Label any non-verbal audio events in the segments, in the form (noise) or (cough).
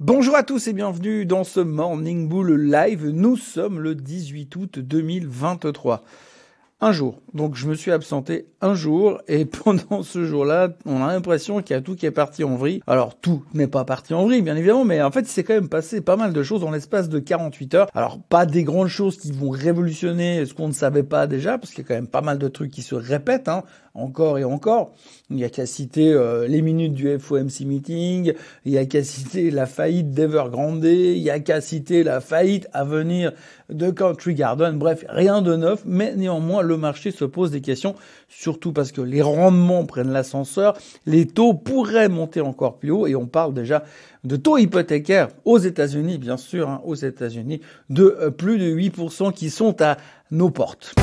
Bonjour à tous et bienvenue dans ce Morning Bull Live. Nous sommes le 18 août 2023 un jour. Donc je me suis absenté un jour et (laughs) pendant ce jour-là, on a l'impression qu'il y a tout qui est parti en vrille. Alors tout n'est pas parti en vrille, bien évidemment, mais en fait, il s'est quand même passé pas mal de choses dans l'espace de 48 heures. Alors pas des grandes choses qui vont révolutionner ce qu'on ne savait pas déjà, parce qu'il y a quand même pas mal de trucs qui se répètent, hein, encore et encore. Il n'y a qu'à citer euh, les minutes du FOMC meeting, il y a qu'à citer la faillite d'Evergrande, il y a qu'à citer la faillite à venir de Country Garden. Bref, rien de neuf, mais néanmoins le marché se pose des questions, surtout parce que les rendements prennent l'ascenseur, les taux pourraient monter encore plus haut, et on parle déjà de taux hypothécaires aux États-Unis, bien sûr, hein, aux États-Unis, de euh, plus de 8% qui sont à nos portes.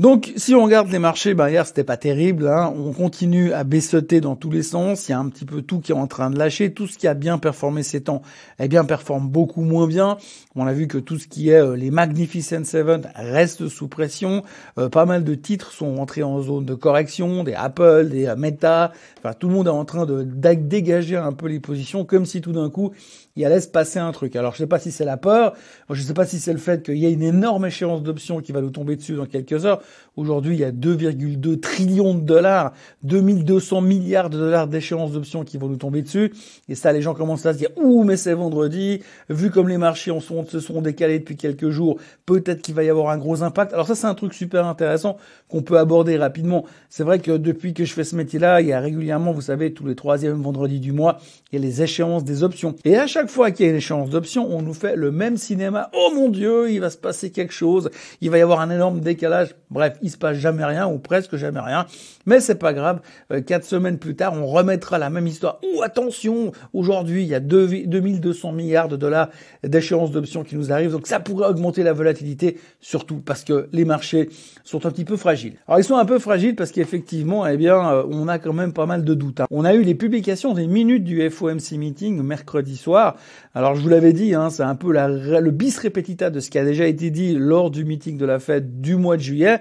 Donc, si on regarde les marchés, bah hier c'était pas terrible. Hein. On continue à baissoter dans tous les sens. Il y a un petit peu tout qui est en train de lâcher. Tout ce qui a bien performé ces temps, eh bien performe beaucoup moins bien. On a vu que tout ce qui est euh, les Magnificent Seven reste sous pression. Euh, pas mal de titres sont rentrés en zone de correction, des Apple, des euh, Meta. Enfin, tout le monde est en train de dégager un peu les positions, comme si tout d'un coup il allait se passer un truc. Alors je sais pas si c'est la peur, je sais pas si c'est le fait qu'il y a une énorme échéance d'options qui va nous tomber dessus dans quelques heures. Aujourd'hui, il y a 2,2 trillions de dollars, 2200 milliards de dollars d'échéance d'options qui vont nous tomber dessus. Et ça, les gens commencent à se dire, ouh, mais c'est vendredi. Vu comme les marchés se sont décalés depuis quelques jours, peut-être qu'il va y avoir un gros impact. Alors ça, c'est un truc super intéressant qu'on peut aborder rapidement. C'est vrai que depuis que je fais ce métier-là, il y a régulièrement, vous savez, tous les troisièmes vendredis du mois, il y a les échéances des options. Et à chaque chaque fois qu'il y a une échéance d'options, on nous fait le même cinéma. Oh mon Dieu, il va se passer quelque chose, il va y avoir un énorme décalage. Bref, il se passe jamais rien ou presque jamais rien. Mais c'est pas grave. Euh, quatre semaines plus tard, on remettra la même histoire. Ou attention, aujourd'hui, il y a 2200 milliards de dollars d'échéance d'options qui nous arrivent. Donc ça pourrait augmenter la volatilité, surtout parce que les marchés sont un petit peu fragiles. Alors ils sont un peu fragiles parce qu'effectivement, eh bien, euh, on a quand même pas mal de doutes. Hein. On a eu les publications des minutes du FOMC meeting mercredi soir. Alors je vous l'avais dit, hein, c'est un peu le bis repetita de ce qui a déjà été dit lors du meeting de la fête du mois de juillet.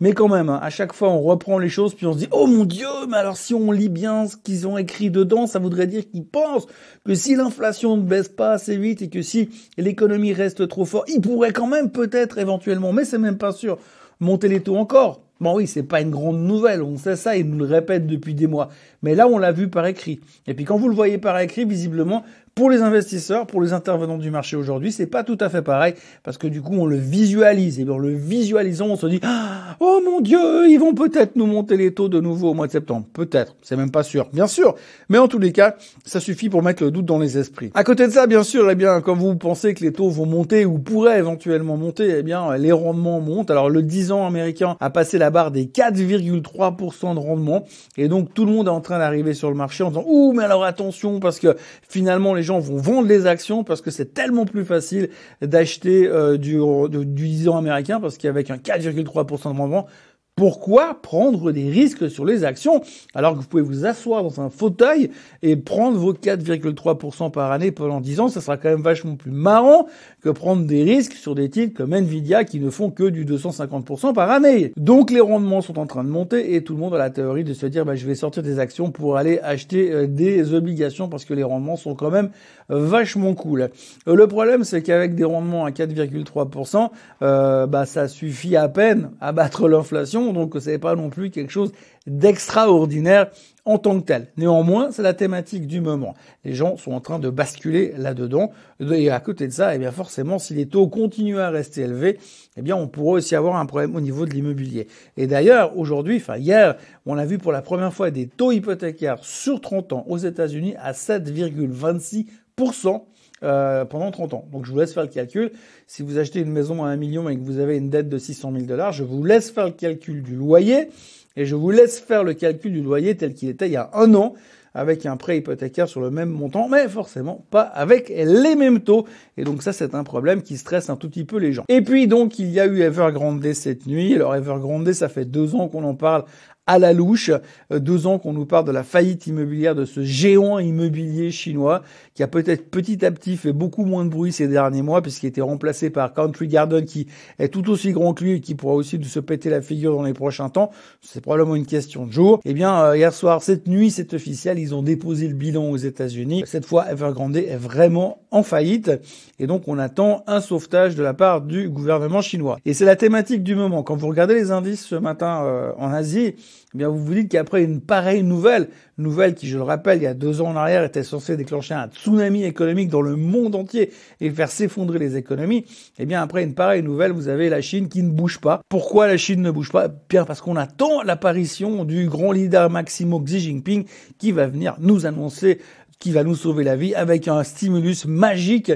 Mais quand même, hein, à chaque fois, on reprend les choses, puis on se dit, oh mon Dieu, mais alors si on lit bien ce qu'ils ont écrit dedans, ça voudrait dire qu'ils pensent que si l'inflation ne baisse pas assez vite et que si l'économie reste trop forte, ils pourraient quand même peut-être éventuellement, mais c'est même pas sûr, monter les taux encore. Bon oui, c'est pas une grande nouvelle, on sait ça, ils nous le répètent depuis des mois. Mais là, on l'a vu par écrit. Et puis quand vous le voyez par écrit, visiblement, pour les investisseurs, pour les intervenants du marché aujourd'hui, c'est pas tout à fait pareil parce que du coup, on le visualise et en le visualisant, on se dit ah, "Oh mon dieu, ils vont peut-être nous monter les taux de nouveau au mois de septembre." Peut-être, c'est même pas sûr. Bien sûr, mais en tous les cas, ça suffit pour mettre le doute dans les esprits. À côté de ça, bien sûr, eh bien, quand vous pensez que les taux vont monter ou pourraient éventuellement monter, eh bien, les rendements montent. Alors le 10 ans américain a passé la barre des 4,3% de rendement et donc tout le monde est en train d'arriver sur le marché en disant "Ouh, mais alors attention parce que finalement les gens vont vendre les actions parce que c'est tellement plus facile d'acheter euh, du, du 10 ans américain parce qu'avec un 4,3% de rendement, pourquoi prendre des risques sur les actions alors que vous pouvez vous asseoir dans un fauteuil et prendre vos 4,3% par année pendant 10 ans? Ça sera quand même vachement plus marrant que prendre des risques sur des titres comme Nvidia qui ne font que du 250% par année. Donc les rendements sont en train de monter et tout le monde a la théorie de se dire bah, je vais sortir des actions pour aller acheter euh, des obligations parce que les rendements sont quand même vachement cool. Euh, le problème c'est qu'avec des rendements à 4,3%, euh, bah, ça suffit à peine à battre (laughs) l'inflation donc ce n'est pas non plus quelque chose d'extraordinaire en tant que tel. Néanmoins, c'est la thématique du moment. Les gens sont en train de basculer là-dedans. Et à côté de ça, eh bien forcément, si les taux continuent à rester élevés, eh bien on pourrait aussi avoir un problème au niveau de l'immobilier. Et d'ailleurs, aujourd'hui, enfin hier, on a vu pour la première fois des taux hypothécaires sur 30 ans aux États-Unis à 7,26%. Euh, pendant 30 ans. Donc je vous laisse faire le calcul. Si vous achetez une maison à 1 million et que vous avez une dette de 600 000 dollars, je vous laisse faire le calcul du loyer et je vous laisse faire le calcul du loyer tel qu'il était il y a un an avec un prêt hypothécaire sur le même montant, mais forcément pas avec les mêmes taux. Et donc ça, c'est un problème qui stresse un tout petit peu les gens. Et puis donc, il y a eu Evergrande cette nuit. Alors Evergrande, ça fait deux ans qu'on en parle à la louche. Euh, deux ans qu'on nous parle de la faillite immobilière de ce géant immobilier chinois qui a peut-être petit à petit fait beaucoup moins de bruit ces derniers mois puisqu'il été remplacé par Country Garden qui est tout aussi grand que lui et qui pourra aussi se péter la figure dans les prochains temps. C'est probablement une question de jour. Eh bien, euh, hier soir, cette nuit, c'est officiel, ils ont déposé le bilan aux États-Unis. Cette fois, Evergrande est vraiment en faillite et donc on attend un sauvetage de la part du gouvernement chinois. Et c'est la thématique du moment. Quand vous regardez les indices ce matin euh, en Asie, eh bien vous vous dites qu'après une pareille nouvelle, nouvelle qui, je le rappelle, il y a deux ans en arrière était censée déclencher un tsunami économique dans le monde entier et faire s'effondrer les économies, eh bien après une pareille nouvelle, vous avez la Chine qui ne bouge pas. Pourquoi la Chine ne bouge pas? Bien parce qu'on attend l'apparition du grand leader Maximo Xi Jinping qui va venir nous annoncer qui va nous sauver la vie avec un stimulus magique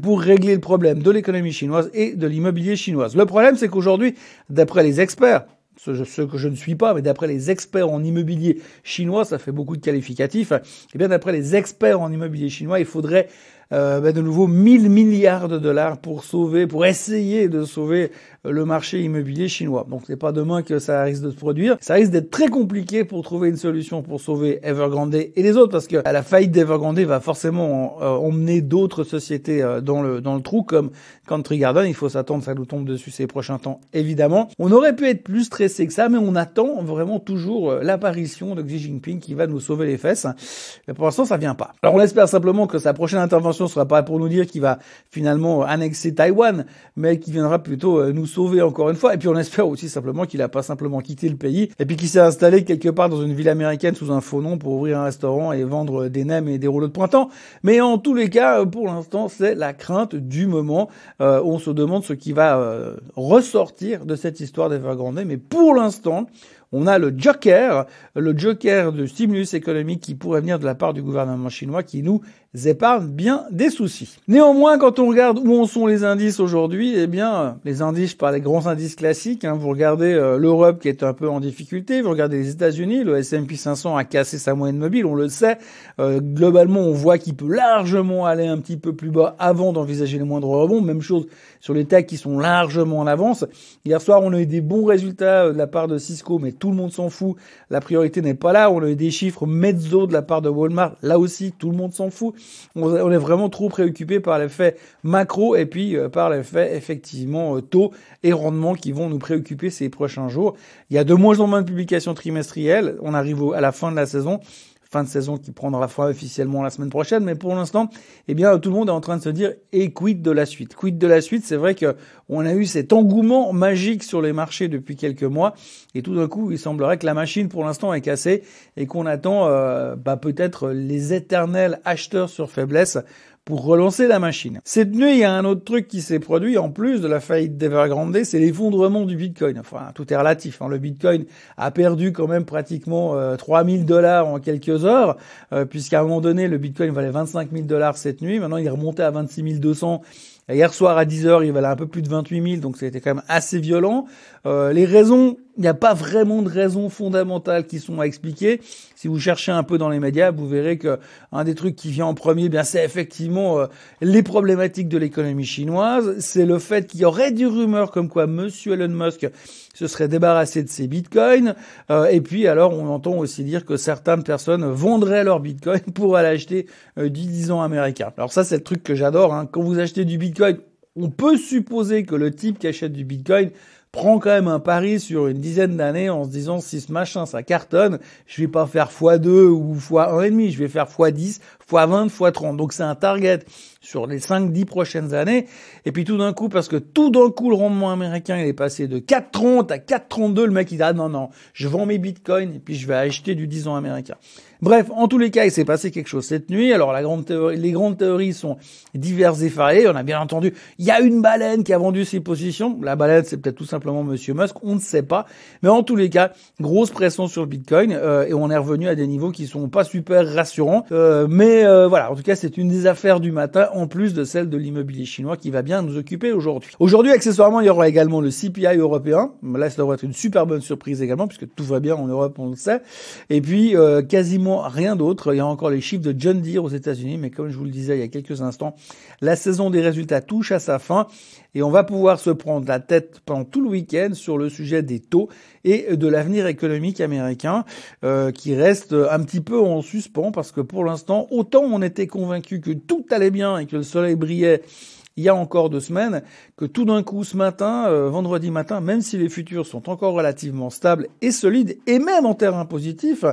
pour régler le problème de l'économie chinoise et de l'immobilier chinoise. Le problème, c'est qu'aujourd'hui, d'après les experts, ce, que je ne suis pas, mais d'après les experts en immobilier chinois, ça fait beaucoup de qualificatifs, et eh bien d'après les experts en immobilier chinois, il faudrait euh, ben de nouveau 1000 milliards de dollars pour sauver, pour essayer de sauver le marché immobilier chinois. Donc c'est pas demain que ça risque de se produire. Ça risque d'être très compliqué pour trouver une solution pour sauver Evergrande et les autres parce que la faillite d'Evergrande va forcément euh, emmener d'autres sociétés euh, dans le dans le trou comme Country Garden. Il faut s'attendre ça nous tombe dessus ces prochains temps évidemment. On aurait pu être plus stressé que ça, mais on attend vraiment toujours euh, l'apparition de Xi Jinping qui va nous sauver les fesses. Mais pour l'instant ça vient pas. Alors on espère simplement que sa prochaine intervention sera pas pour nous dire qu'il va finalement annexer Taïwan, mais qu'il viendra plutôt nous sauver encore une fois. Et puis on espère aussi simplement qu'il a pas simplement quitté le pays et puis qu'il s'est installé quelque part dans une ville américaine sous un faux nom pour ouvrir un restaurant et vendre des nems et des rouleaux de printemps. Mais en tous les cas, pour l'instant, c'est la crainte du moment. Euh, on se demande ce qui va euh, ressortir de cette histoire d'Evergrande. Mais pour l'instant, on a le joker, le joker de stimulus économique qui pourrait venir de la part du gouvernement chinois qui nous épargne bien des soucis. Néanmoins, quand on regarde où en sont les indices aujourd'hui, eh bien, les indices, par les grands indices classiques, hein, vous regardez euh, l'Europe qui est un peu en difficulté, vous regardez les États-Unis, le S&P 500 a cassé sa moyenne mobile, on le sait. Euh, globalement, on voit qu'il peut largement aller un petit peu plus bas avant d'envisager les moindres rebonds. Même chose sur les techs qui sont largement en avance. Hier soir, on a eu des bons résultats euh, de la part de Cisco, mais tout le monde s'en fout. La priorité n'est pas là. On a eu des chiffres mezzo de la part de Walmart. Là aussi, tout le monde s'en fout on, est vraiment trop préoccupé par l'effet macro et puis euh, par l'effet effectivement euh, taux et rendement qui vont nous préoccuper ces prochains jours. Il y a de moins en moins de publications trimestrielles. On arrive à la fin de la saison fin de saison qui prendra fin officiellement la semaine prochaine. Mais pour l'instant, eh bien, tout le monde est en train de se dire et quid de la suite? Quid de la suite, c'est vrai que on a eu cet engouement magique sur les marchés depuis quelques mois et tout d'un coup, il semblerait que la machine pour l'instant est cassée et qu'on attend euh, bah, peut-être les éternels acheteurs sur faiblesse pour relancer la machine. Cette nuit, il y a un autre truc qui s'est produit en plus de la faillite d'Evergrande, c'est l'effondrement du Bitcoin. Enfin, tout est relatif. Hein. Le Bitcoin a perdu quand même pratiquement 3000 euh, dollars en quelques heures, euh, puisqu'à un moment donné, le Bitcoin valait 25 000 dollars cette nuit. Maintenant, il est remonté à 26 200 Hier soir à 10h, il valait un peu plus de 28 000, donc c'était quand même assez violent. Euh, les raisons, n'y a pas vraiment de raisons fondamentales qui sont à expliquer. Si vous cherchez un peu dans les médias, vous verrez que un des trucs qui vient en premier, bien c'est effectivement euh, les problématiques de l'économie chinoise. C'est le fait qu'il y aurait des rumeurs comme quoi Monsieur Elon Musk se serait débarrassé de ses bitcoins. Euh, et puis alors, on entend aussi dire que certaines personnes vendraient leurs bitcoins (laughs) pour aller acheter du 10 ans américain. Alors ça, c'est le truc que j'adore. Hein. Quand vous achetez du bitcoin, on peut supposer que le type qui achète du bitcoin prend quand même un pari sur une dizaine d'années en se disant si ce machin ça cartonne, je vais pas faire x2 ou x1,5, je vais faire x10, x20, x30. Donc c'est un target sur les 5-10 prochaines années. Et puis tout d'un coup, parce que tout d'un coup le rendement américain il est passé de 4,30 à 4,32, le mec il dit ah non non, je vends mes bitcoins et puis je vais acheter du 10 ans américain. Bref, en tous les cas, il s'est passé quelque chose cette nuit. Alors la grande théorie, les grandes théories sont diverses et variées. On a bien entendu, il y a une baleine qui a vendu ses positions. La baleine, c'est peut-être tout simplement Monsieur Musk, on ne sait pas. Mais en tous les cas, grosse pression sur Bitcoin euh, et on est revenu à des niveaux qui sont pas super rassurants. Euh, mais euh, voilà, en tout cas, c'est une des affaires du matin en plus de celle de l'immobilier chinois qui va bien nous occuper aujourd'hui. Aujourd'hui, accessoirement, il y aura également le CPI européen. Là, ça devrait être une super bonne surprise également puisque tout va bien en Europe, on le sait. Et puis quasiment rien d'autre. Il y a encore les chiffres de John Deere aux États-Unis, mais comme je vous le disais il y a quelques instants, la saison des résultats touche à sa fin et on va pouvoir se prendre la tête pendant tout le week-end sur le sujet des taux et de l'avenir économique américain euh, qui reste un petit peu en suspens parce que pour l'instant, autant on était convaincu que tout allait bien et que le soleil brillait il y a encore deux semaines, que tout d'un coup ce matin, euh, vendredi matin, même si les futurs sont encore relativement stables et solides, et même en terrain positif,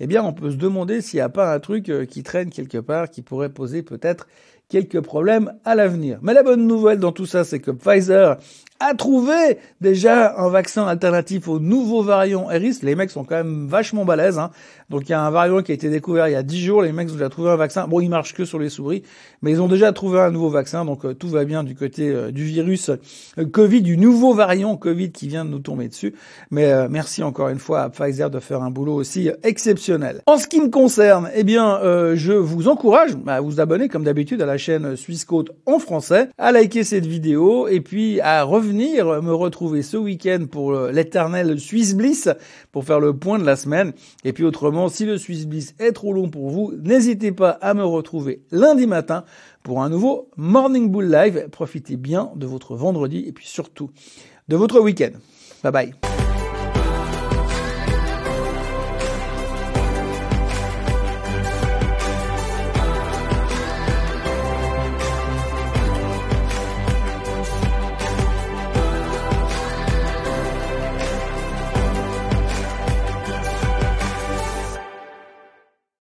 eh bien on peut se demander s'il n'y a pas un truc euh, qui traîne quelque part, qui pourrait poser peut-être quelques problèmes à l'avenir. Mais la bonne nouvelle dans tout ça, c'est que Pfizer a trouvé déjà un vaccin alternatif au nouveau variant Eris. Les mecs sont quand même vachement balèzes. Hein. Donc il y a un variant qui a été découvert il y a 10 jours. Les mecs ont déjà trouvé un vaccin. Bon, il marche que sur les souris, mais ils ont déjà trouvé un nouveau vaccin. Donc euh, tout va bien du côté euh, du virus euh, Covid, du nouveau variant Covid qui vient de nous tomber dessus. Mais merci encore une fois à Pfizer de faire un boulot aussi exceptionnel. En ce qui me concerne, eh bien, je vous encourage à vous abonner comme d'habitude à la chaîne Suisse Côte en français, à liker cette vidéo et puis à revenir me retrouver ce week-end pour l'éternel Swiss Bliss pour faire le point de la semaine. Et puis autrement, si le Swiss Bliss est trop long pour vous, n'hésitez pas à me retrouver lundi matin pour un nouveau Morning Bull Live. Profitez bien de votre vendredi et puis surtout de votre week-end. Bye bye.